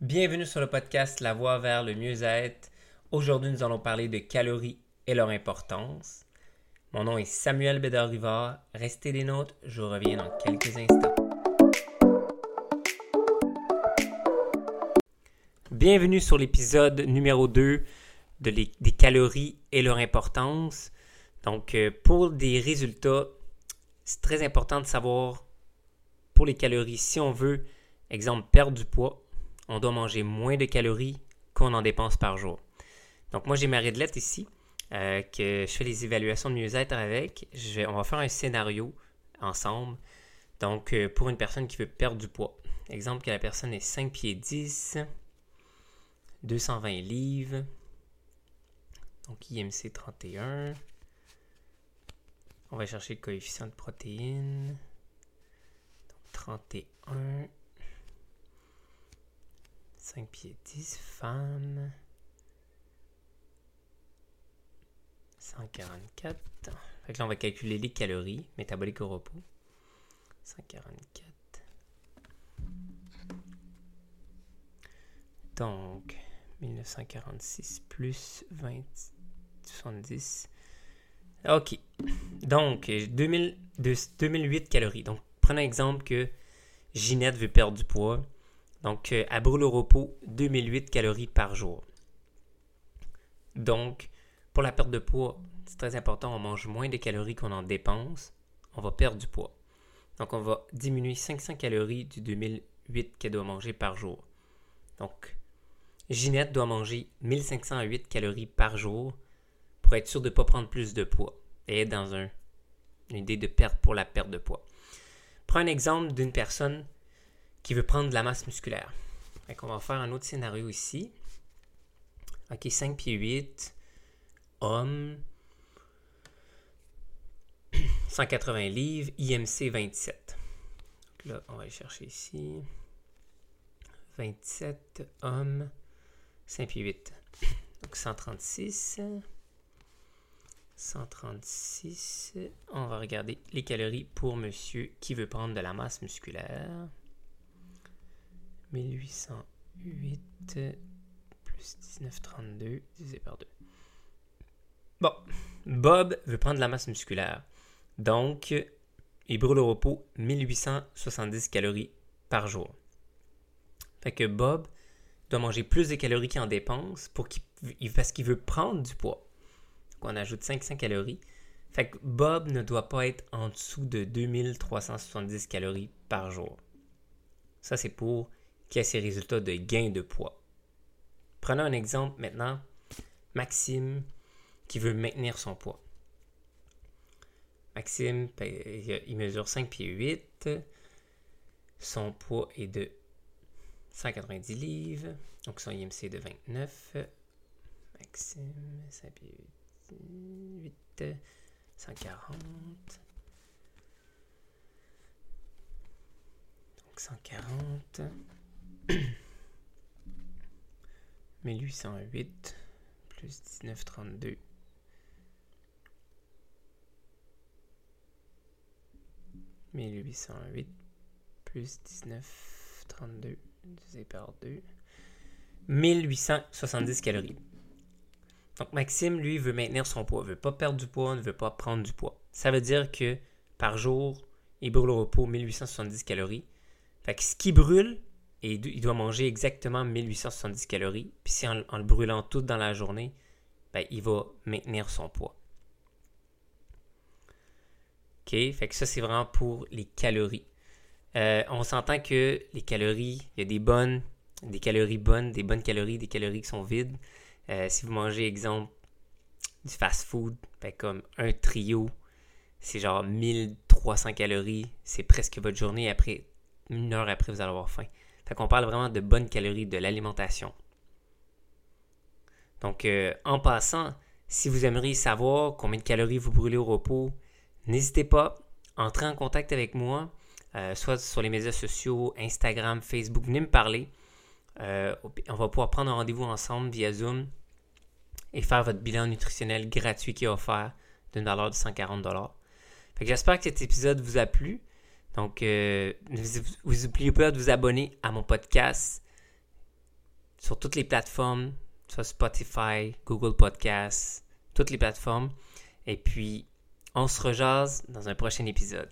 Bienvenue sur le podcast La Voie vers le mieux-être. Aujourd'hui, nous allons parler de calories et leur importance. Mon nom est Samuel Bédard-Rivard. Restez des nôtres, je reviens dans quelques instants. Bienvenue sur l'épisode numéro 2 de des calories et leur importance. Donc, euh, pour des résultats, c'est très important de savoir pour les calories, si on veut, exemple, perdre du poids, on doit manger moins de calories qu'on en dépense par jour. Donc moi j'ai ma réglette ici, euh, que je fais les évaluations de mieux-être avec. On va faire un scénario ensemble. Donc euh, pour une personne qui veut perdre du poids. Exemple que la personne est 5 pieds 10, 220 livres. Donc IMC 31. On va chercher le coefficient de protéines. Donc 31. 5 pieds 10, femme. 144. Fait que là, on va calculer les calories métaboliques au repos. 144. Donc, 1946 plus 20, 70. OK. Donc, 2000, 2008 calories. Donc, prenons l'exemple que Ginette veut perdre du poids. Donc, euh, à brûle au repos, 2008 calories par jour. Donc, pour la perte de poids, c'est très important, on mange moins de calories qu'on en dépense, on va perdre du poids. Donc, on va diminuer 500 calories du 2008 qu'elle doit manger par jour. Donc, Ginette doit manger 1508 calories par jour pour être sûr de ne pas prendre plus de poids et être dans un, une idée de perte pour la perte de poids. Prends un exemple d'une personne qui veut prendre de la masse musculaire. On va faire un autre scénario ici. OK, 5 pieds 8, homme, 180 livres, IMC 27. Donc là, on va aller chercher ici. 27, homme, 5 pieds 8. Donc 136. 136. On va regarder les calories pour monsieur qui veut prendre de la masse musculaire. 1808 plus 1932 divisé par 2. Bon, Bob veut prendre de la masse musculaire. Donc, il brûle au repos 1870 calories par jour. Fait que Bob doit manger plus de calories qu'il en dépense pour parce qu'il veut prendre du poids. Donc, on ajoute 500 calories. Fait que Bob ne doit pas être en dessous de 2370 calories par jour. Ça, c'est pour qui a ses résultats de gain de poids. Prenons un exemple maintenant. Maxime qui veut maintenir son poids. Maxime, ben, il mesure 5 pieds 8. Son poids est de 190 livres. Donc son IMC est de 29. Maxime, 5 pieds 8, 140. 140. 1808 plus 1932. « 1808 plus 1932 divisé par 2. 1870 calories. Donc Maxime, lui, veut maintenir son poids, veut pas perdre du poids, ne veut pas prendre du poids. Ça veut dire que par jour, il brûle au repos 1870 calories. Fait que ce qui brûle, et il doit manger exactement 1870 calories. Puis si en, le brûlant tout dans la journée, ben, il va maintenir son poids. OK, fait que ça c'est vraiment pour les calories. Euh, on s'entend que les calories, il y a des bonnes, des calories bonnes, des bonnes calories, des calories qui sont vides. Euh, si vous mangez, exemple, du fast-food, ben, comme un trio, c'est genre 1300 calories, c'est presque votre journée. Après, une heure après, vous allez avoir faim. Fait qu'on parle vraiment de bonnes calories, de l'alimentation. Donc, euh, en passant, si vous aimeriez savoir combien de calories vous brûlez au repos, n'hésitez pas, entrez en contact avec moi, euh, soit sur les médias sociaux, Instagram, Facebook, venez me parler. Euh, on va pouvoir prendre un rendez-vous ensemble via Zoom et faire votre bilan nutritionnel gratuit qui est offert d'une valeur de 140 J'espère que cet épisode vous a plu. Donc, euh, vous n'oubliez pas de vous abonner à mon podcast. sur toutes les plateformes, soit Spotify, Google Podcasts, toutes les plateformes. Et puis, on se rejase dans un prochain épisode.